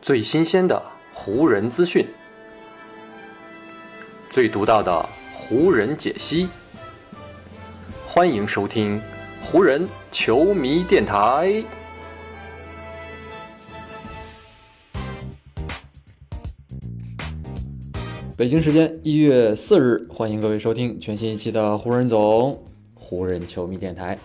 最新鲜的湖人资讯，最独到的湖人解析。欢迎收听湖人球迷电台。北京时间一月四日，欢迎各位收听全新一期的湖人总湖人球迷电台。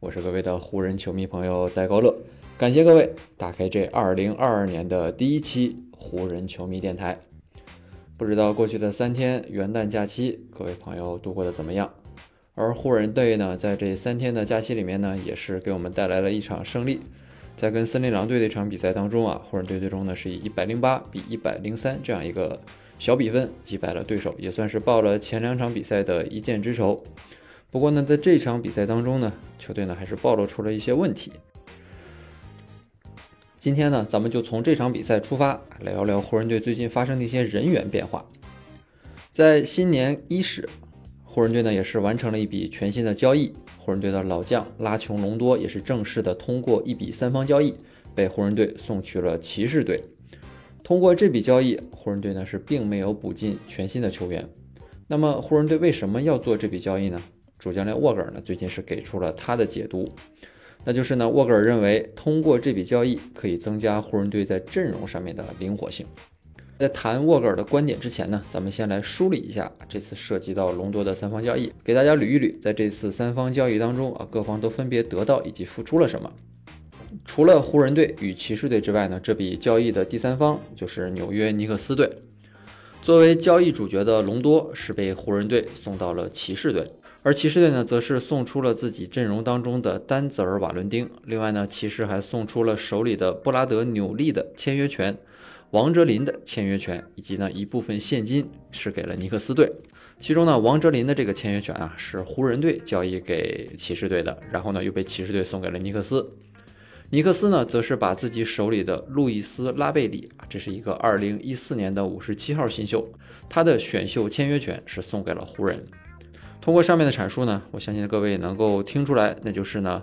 我是各位的湖人球迷朋友戴高乐，感谢各位打开这二零二二年的第一期湖人球迷电台。不知道过去的三天元旦假期，各位朋友度过的怎么样？而湖人队呢，在这三天的假期里面呢，也是给我们带来了一场胜利。在跟森林狼队的一场比赛当中啊，湖人队最终呢是以一百零八比一百零三这样一个。小比分击败了对手，也算是报了前两场比赛的一箭之仇。不过呢，在这场比赛当中呢，球队呢还是暴露出了一些问题。今天呢，咱们就从这场比赛出发，聊聊湖人队最近发生的一些人员变化。在新年伊始，湖人队呢也是完成了一笔全新的交易，湖人队的老将拉琼隆多也是正式的通过一笔三方交易，被湖人队送去了骑士队。通过这笔交易，湖人队呢是并没有补进全新的球员。那么湖人队为什么要做这笔交易呢？主教练沃格尔呢最近是给出了他的解读，那就是呢沃格尔认为通过这笔交易可以增加湖人队在阵容上面的灵活性。在谈沃格尔的观点之前呢，咱们先来梳理一下这次涉及到隆多的三方交易，给大家捋一捋，在这次三方交易当中啊，各方都分别得到以及付出了什么。除了湖人队与骑士队之外呢，这笔交易的第三方就是纽约尼克斯队。作为交易主角的隆多是被湖人队送到了骑士队，而骑士队呢，则是送出了自己阵容当中的丹泽尔瓦伦丁。另外呢，骑士还送出了手里的布拉德纽利的签约权、王哲林的签约权，以及呢一部分现金是给了尼克斯队。其中呢，王哲林的这个签约权啊，是湖人队交易给骑士队的，然后呢又被骑士队送给了尼克斯。尼克斯呢，则是把自己手里的路易斯拉贝里啊，这是一个二零一四年的五十七号新秀，他的选秀签约权是送给了湖人。通过上面的阐述呢，我相信各位能够听出来，那就是呢，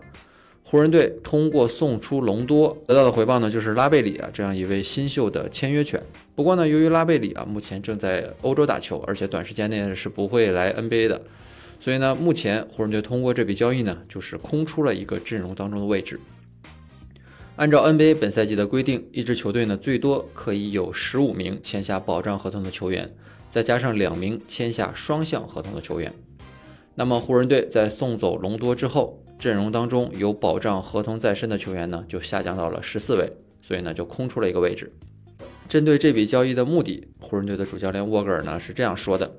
湖人队通过送出隆多得到的回报呢，就是拉贝里啊这样一位新秀的签约权。不过呢，由于拉贝里啊目前正在欧洲打球，而且短时间内是不会来 NBA 的，所以呢，目前湖人队通过这笔交易呢，就是空出了一个阵容当中的位置。按照 NBA 本赛季的规定，一支球队呢最多可以有十五名签下保障合同的球员，再加上两名签下双向合同的球员。那么湖人队在送走隆多之后，阵容当中有保障合同在身的球员呢就下降到了十四位，所以呢就空出了一个位置。针对这笔交易的目的，湖人队的主教练沃格尔呢是这样说的：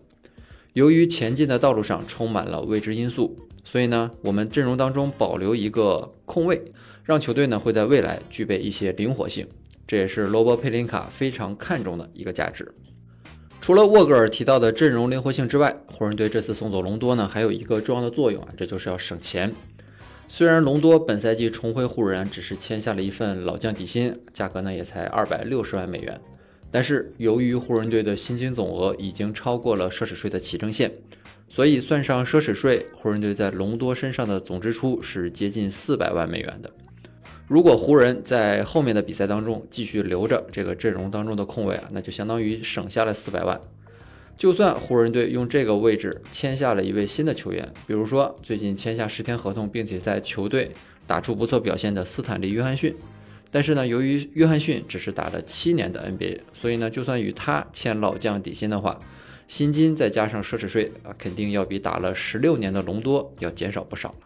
由于前进的道路上充满了未知因素，所以呢我们阵容当中保留一个空位。让球队呢会在未来具备一些灵活性，这也是罗伯·佩林卡非常看重的一个价值。除了沃格尔提到的阵容灵活性之外，湖人队这次送走隆多呢，还有一个重要的作用啊，这就是要省钱。虽然隆多本赛季重回湖人只是签下了一份老将底薪，价格呢也才二百六十万美元，但是由于湖人队的薪金总额已经超过了奢侈税的起征线。所以算上奢侈税，湖人队在隆多身上的总支出是接近四百万美元的。如果湖人在后面的比赛当中继续留着这个阵容当中的空位啊，那就相当于省下了四百万。就算湖人队用这个位置签下了一位新的球员，比如说最近签下十天合同并且在球队打出不错表现的斯坦利·约翰逊，但是呢，由于约翰逊只是打了七年的 NBA，所以呢，就算与他签老将底薪的话，薪金再加上奢侈税啊，肯定要比打了十六年的隆多要减少不少了。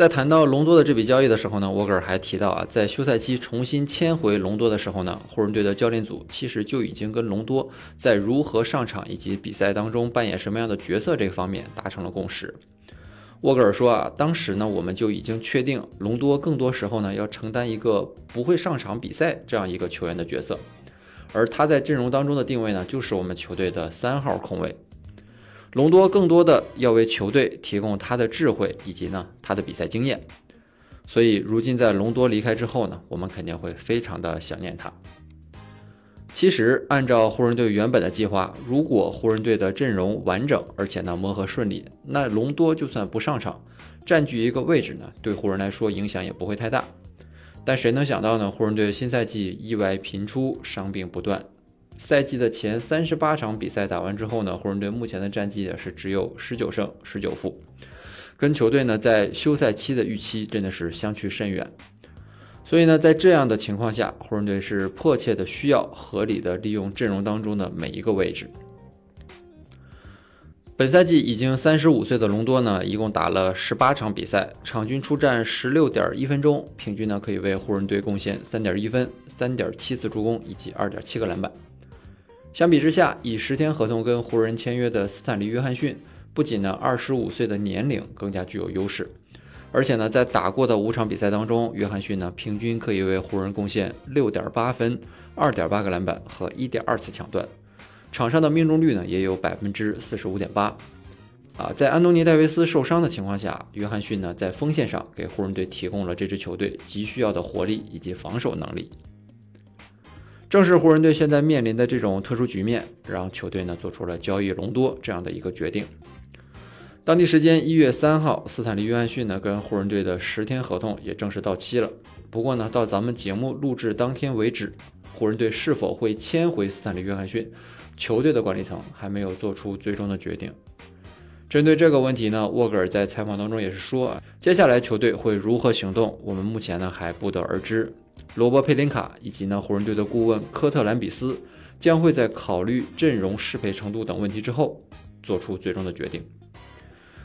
在谈到隆多的这笔交易的时候呢，沃格尔还提到啊，在休赛期重新签回隆多的时候呢，湖人队的教练组其实就已经跟隆多在如何上场以及比赛当中扮演什么样的角色这个方面达成了共识。沃格尔说啊，当时呢我们就已经确定隆多更多时候呢要承担一个不会上场比赛这样一个球员的角色。而他在阵容当中的定位呢，就是我们球队的三号控卫。隆多更多的要为球队提供他的智慧以及呢他的比赛经验。所以如今在隆多离开之后呢，我们肯定会非常的想念他。其实按照湖人队原本的计划，如果湖人队的阵容完整，而且呢磨合顺利，那隆多就算不上场，占据一个位置呢，对湖人来说影响也不会太大。但谁能想到呢？湖人队新赛季意外频出，伤病不断。赛季的前三十八场比赛打完之后呢，湖人队目前的战绩也是只有十九胜十九负，跟球队呢在休赛期的预期真的是相去甚远。所以呢，在这样的情况下，湖人队是迫切的需要合理的利用阵容当中的每一个位置。本赛季已经三十五岁的隆多呢，一共打了十八场比赛，场均出战十六点一分钟，平均呢可以为湖人队贡献三点一分、三点七次助攻以及二点七个篮板。相比之下，以十天合同跟湖人签约的斯坦利·约翰逊，不仅呢二十五岁的年龄更加具有优势，而且呢在打过的五场比赛当中，约翰逊呢平均可以为湖人贡献六点八分、二点八个篮板和一点二次抢断。场上的命中率呢也有百分之四十五点八，啊，在安东尼戴维斯受伤的情况下，约翰逊呢在锋线上给湖人队提供了这支球队急需要的活力以及防守能力。正是湖人队现在面临的这种特殊局面，让球队呢做出了交易隆多这样的一个决定。当地时间一月三号，斯坦利约翰逊呢跟湖人队的十天合同也正式到期了。不过呢，到咱们节目录制当天为止，湖人队是否会签回斯坦利约翰逊？球队的管理层还没有做出最终的决定。针对这个问题呢，沃格尔在采访当中也是说，接下来球队会如何行动，我们目前呢还不得而知。罗伯·佩林卡以及呢湖人队的顾问科特兰比斯将会在考虑阵容适配程度等问题之后，做出最终的决定。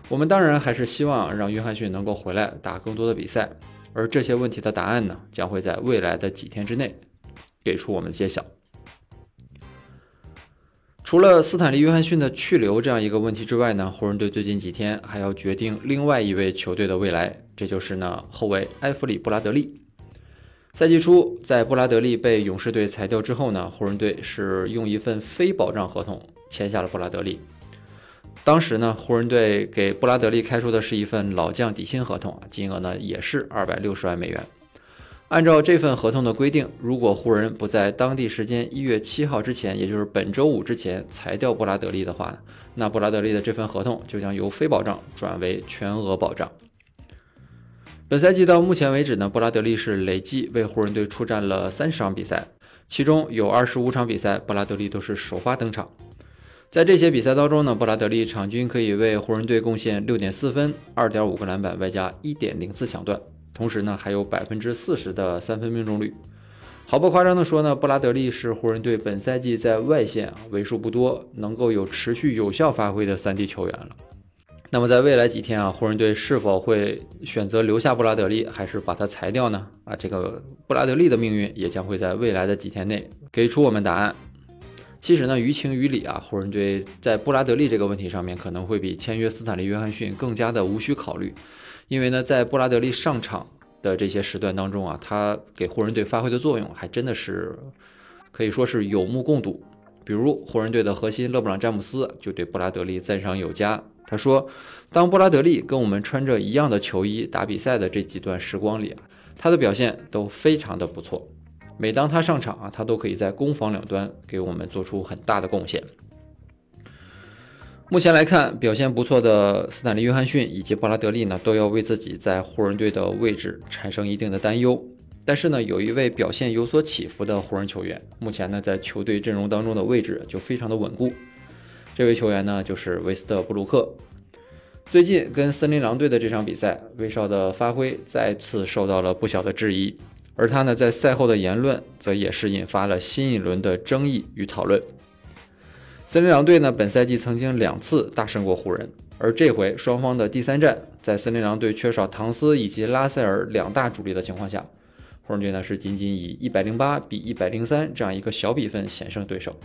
我们当然还是希望让约翰逊能够回来打更多的比赛，而这些问题的答案呢，将会在未来的几天之内给出我们揭晓。除了斯坦利·约翰逊的去留这样一个问题之外呢，湖人队最近几天还要决定另外一位球队的未来，这就是呢后卫埃弗里·布拉德利。赛季初，在布拉德利被勇士队裁掉之后呢，湖人队是用一份非保障合同签下了布拉德利。当时呢，湖人队给布拉德利开出的是一份老将底薪合同，金额呢也是二百六十万美元。按照这份合同的规定，如果湖人不在当地时间一月七号之前，也就是本周五之前裁掉布拉德利的话，那布拉德利的这份合同就将由非保障转为全额保障。本赛季到目前为止呢，布拉德利是累计为湖人队出战了三十场比赛，其中有二十五场比赛布拉德利都是首发登场。在这些比赛当中呢，布拉德利场均可以为湖人队贡献六点四分、二点五个篮板，外加一点零次抢断。同时呢，还有百分之四十的三分命中率。毫不夸张的说呢，布拉德利是湖人队本赛季在外线为数不多能够有持续有效发挥的三 D 球员了。那么在未来几天啊，湖人队是否会选择留下布拉德利，还是把他裁掉呢？啊，这个布拉德利的命运也将会在未来的几天内给出我们答案。其实呢，于情于理啊，湖人队在布拉德利这个问题上面可能会比签约斯坦利·约翰逊更加的无需考虑。因为呢，在布拉德利上场的这些时段当中啊，他给湖人队发挥的作用还真的是可以说是有目共睹。比如湖人队的核心勒布朗·詹姆斯就对布拉德利赞赏有加，他说：“当布拉德利跟我们穿着一样的球衣打比赛的这几段时光里啊，他的表现都非常的不错。每当他上场啊，他都可以在攻防两端给我们做出很大的贡献。”目前来看，表现不错的斯坦利·约翰逊以及布拉德利呢，都要为自己在湖人队的位置产生一定的担忧。但是呢，有一位表现有所起伏的湖人球员，目前呢在球队阵容当中的位置就非常的稳固。这位球员呢就是维斯特布鲁克。最近跟森林狼队的这场比赛，威少的发挥再次受到了不小的质疑，而他呢在赛后的言论则也是引发了新一轮的争议与讨论。森林狼队呢，本赛季曾经两次大胜过湖人，而这回双方的第三战，在森林狼队缺少唐斯以及拉塞尔两大主力的情况下，湖人队呢是仅仅以一百零八比一百零三这样一个小比分险胜对手。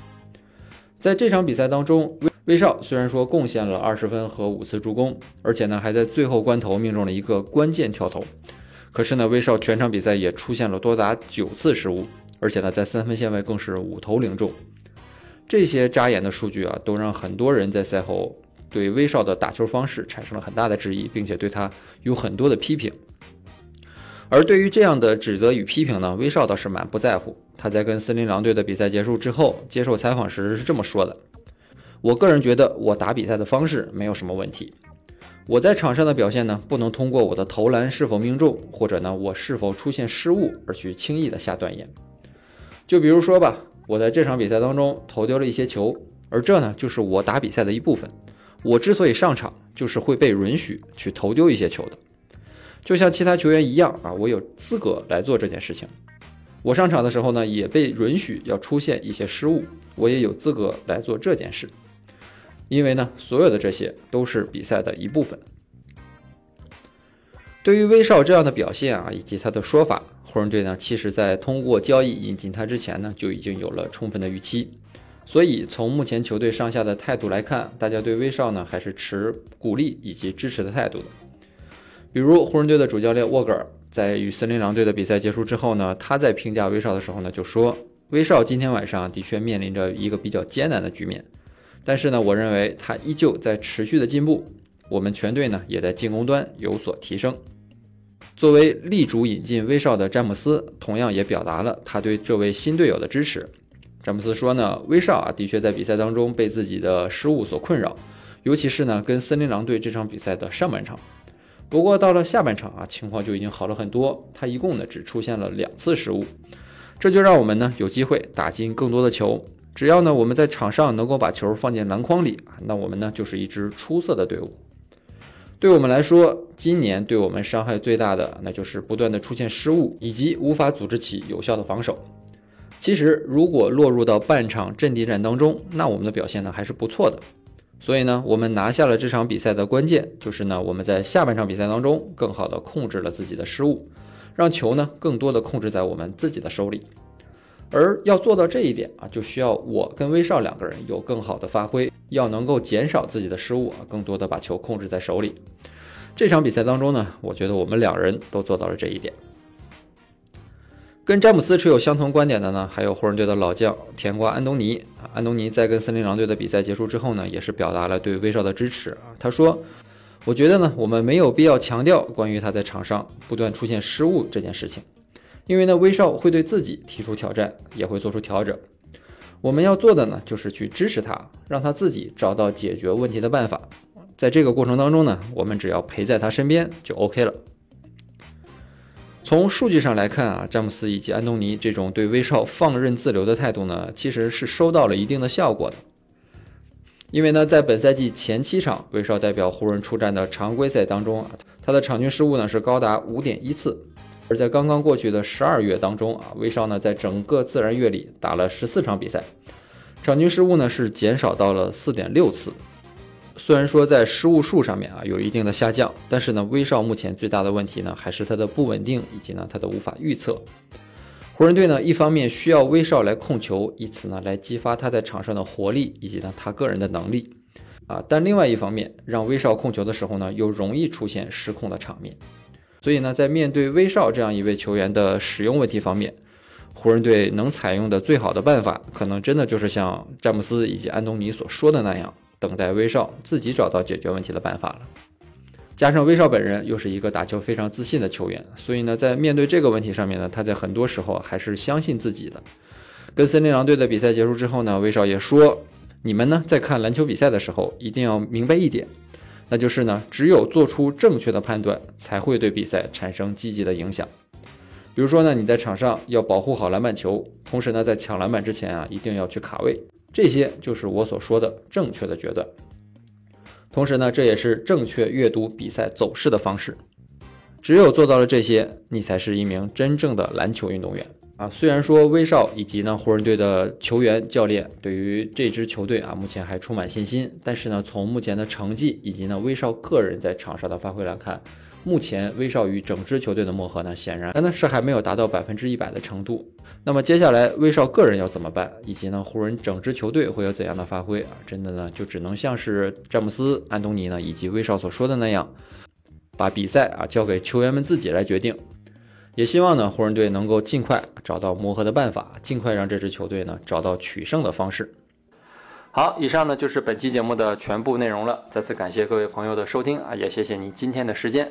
在这场比赛当中，威威少虽然说贡献了二十分和五次助攻，而且呢还在最后关头命中了一个关键跳投，可是呢威少全场比赛也出现了多达九次失误，而且呢在三分线外更是五投零中。这些扎眼的数据啊，都让很多人在赛后对威少的打球方式产生了很大的质疑，并且对他有很多的批评。而对于这样的指责与批评呢，威少倒是满不在乎。他在跟森林狼队的比赛结束之后接受采访时是这么说的：“我个人觉得我打比赛的方式没有什么问题，我在场上的表现呢，不能通过我的投篮是否命中，或者呢我是否出现失误而去轻易的下断言。就比如说吧，我在这场比赛当中投丢了一些球，而这呢就是我打比赛的一部分。我之所以上场，就是会被允许去投丢一些球的，就像其他球员一样啊，我有资格来做这件事情。我上场的时候呢，也被允许要出现一些失误，我也有资格来做这件事。因为呢，所有的这些都是比赛的一部分。对于威少这样的表现啊，以及他的说法，湖人队呢，其实在通过交易引进他之前呢，就已经有了充分的预期。所以从目前球队上下的态度来看，大家对威少呢，还是持鼓励以及支持的态度的。比如湖人队的主教练沃格尔。在与森林狼队的比赛结束之后呢，他在评价威少的时候呢，就说威少今天晚上的确面临着一个比较艰难的局面，但是呢，我认为他依旧在持续的进步，我们全队呢也在进攻端有所提升。作为力主引进威少的詹姆斯，同样也表达了他对这位新队友的支持。詹姆斯说呢，威少啊的确在比赛当中被自己的失误所困扰，尤其是呢跟森林狼队这场比赛的上半场。不过到了下半场啊，情况就已经好了很多。他一共呢只出现了两次失误，这就让我们呢有机会打进更多的球。只要呢我们在场上能够把球放进篮筐里，那我们呢就是一支出色的队伍。对我们来说，今年对我们伤害最大的，那就是不断的出现失误以及无法组织起有效的防守。其实如果落入到半场阵地战当中，那我们的表现呢还是不错的。所以呢，我们拿下了这场比赛的关键，就是呢，我们在下半场比赛当中更好的控制了自己的失误，让球呢更多的控制在我们自己的手里。而要做到这一点啊，就需要我跟威少两个人有更好的发挥，要能够减少自己的失误啊，更多的把球控制在手里。这场比赛当中呢，我觉得我们两人都做到了这一点。跟詹姆斯持有相同观点的呢，还有湖人队的老将甜瓜安东尼。安东尼在跟森林狼队的比赛结束之后呢，也是表达了对威少的支持。他说：“我觉得呢，我们没有必要强调关于他在场上不断出现失误这件事情，因为呢，威少会对自己提出挑战，也会做出调整。我们要做的呢，就是去支持他，让他自己找到解决问题的办法。在这个过程当中呢，我们只要陪在他身边就 OK 了。”从数据上来看啊，詹姆斯以及安东尼这种对威少放任自流的态度呢，其实是收到了一定的效果的。因为呢，在本赛季前七场威少代表湖人出战的常规赛当中啊，他的场均失误呢是高达五点一次；而在刚刚过去的十二月当中啊，威少呢在整个自然月里打了十四场比赛，场均失误呢是减少到了四点六次。虽然说在失误数上面啊有一定的下降，但是呢，威少目前最大的问题呢还是他的不稳定以及呢他的无法预测。湖人队呢一方面需要威少来控球，以此呢来激发他在场上的活力以及呢他个人的能力啊，但另外一方面让威少控球的时候呢又容易出现失控的场面。所以呢，在面对威少这样一位球员的使用问题方面，湖人队能采用的最好的办法，可能真的就是像詹姆斯以及安东尼所说的那样。等待威少自己找到解决问题的办法了。加上威少本人又是一个打球非常自信的球员，所以呢，在面对这个问题上面呢，他在很多时候还是相信自己的。跟森林狼队的比赛结束之后呢，威少也说：“你们呢，在看篮球比赛的时候，一定要明白一点，那就是呢，只有做出正确的判断，才会对比赛产生积极的影响。比如说呢，你在场上要保护好篮板球，同时呢，在抢篮板之前啊，一定要去卡位。”这些就是我所说的正确的决断，同时呢，这也是正确阅读比赛走势的方式。只有做到了这些，你才是一名真正的篮球运动员啊！虽然说威少以及呢湖人队的球员、教练对于这支球队啊目前还充满信心，但是呢，从目前的成绩以及呢威少个人在场上的发挥来看。目前威少与整支球队的磨合呢，显然呢是还没有达到百分之一百的程度。那么接下来威少个人要怎么办，以及呢湖人整支球队会有怎样的发挥啊？真的呢就只能像是詹姆斯、安东尼呢以及威少所说的那样，把比赛啊交给球员们自己来决定。也希望呢湖人队能够尽快找到磨合的办法，尽快让这支球队呢找到取胜的方式。好，以上呢就是本期节目的全部内容了。再次感谢各位朋友的收听啊，也谢谢你今天的时间。